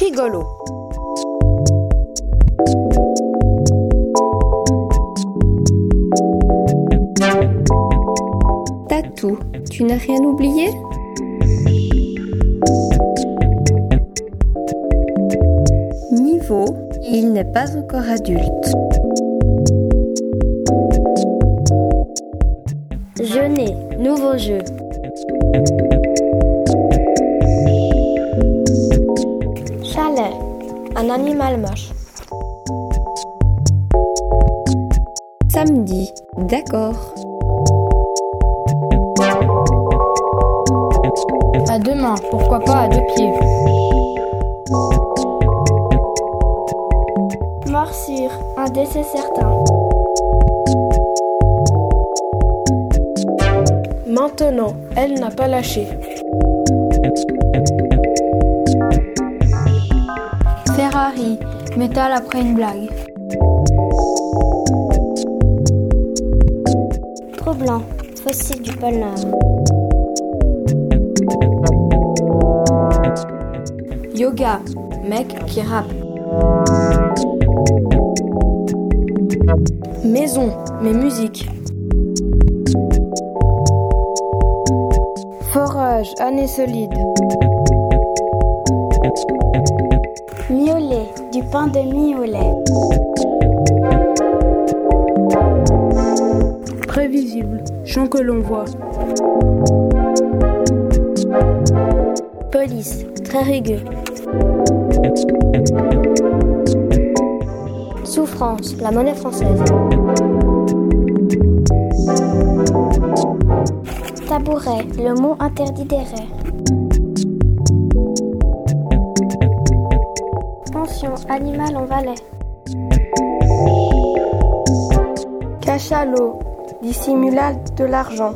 Rigolo. Tatou, tu n'as rien oublié? Niveau, il n'est pas encore adulte. Jeûner, nouveau jeu. Animal moche. Samedi, d'accord. À deux mains, pourquoi pas à deux pieds. Morsure, un décès certain. Maintenant, elle n'a pas lâché. Métal après une blague. Trop blanc, fossile du pôle Nord. Yoga, mec qui rappe. Maison, mais musique. Forage, année solide. Miolet, du pain de mie au lait. Prévisible, chant que l'on voit. Police, très rugueux. Souffrance, la monnaie française. Tabouret, le mot interdit des raies. Animal en valet. Cachalot, dissimulat de l'argent.